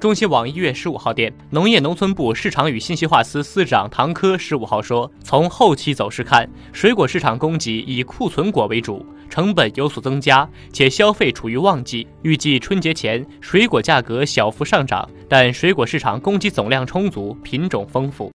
中新网一月十五号电，农业农村部市场与信息化司司长唐科十五号说，从后期走势看，水果市场供给以库存果为主，成本有所增加，且消费处于旺季，预计春节前水果价格小幅上涨，但水果市场供给总量充足，品种丰富。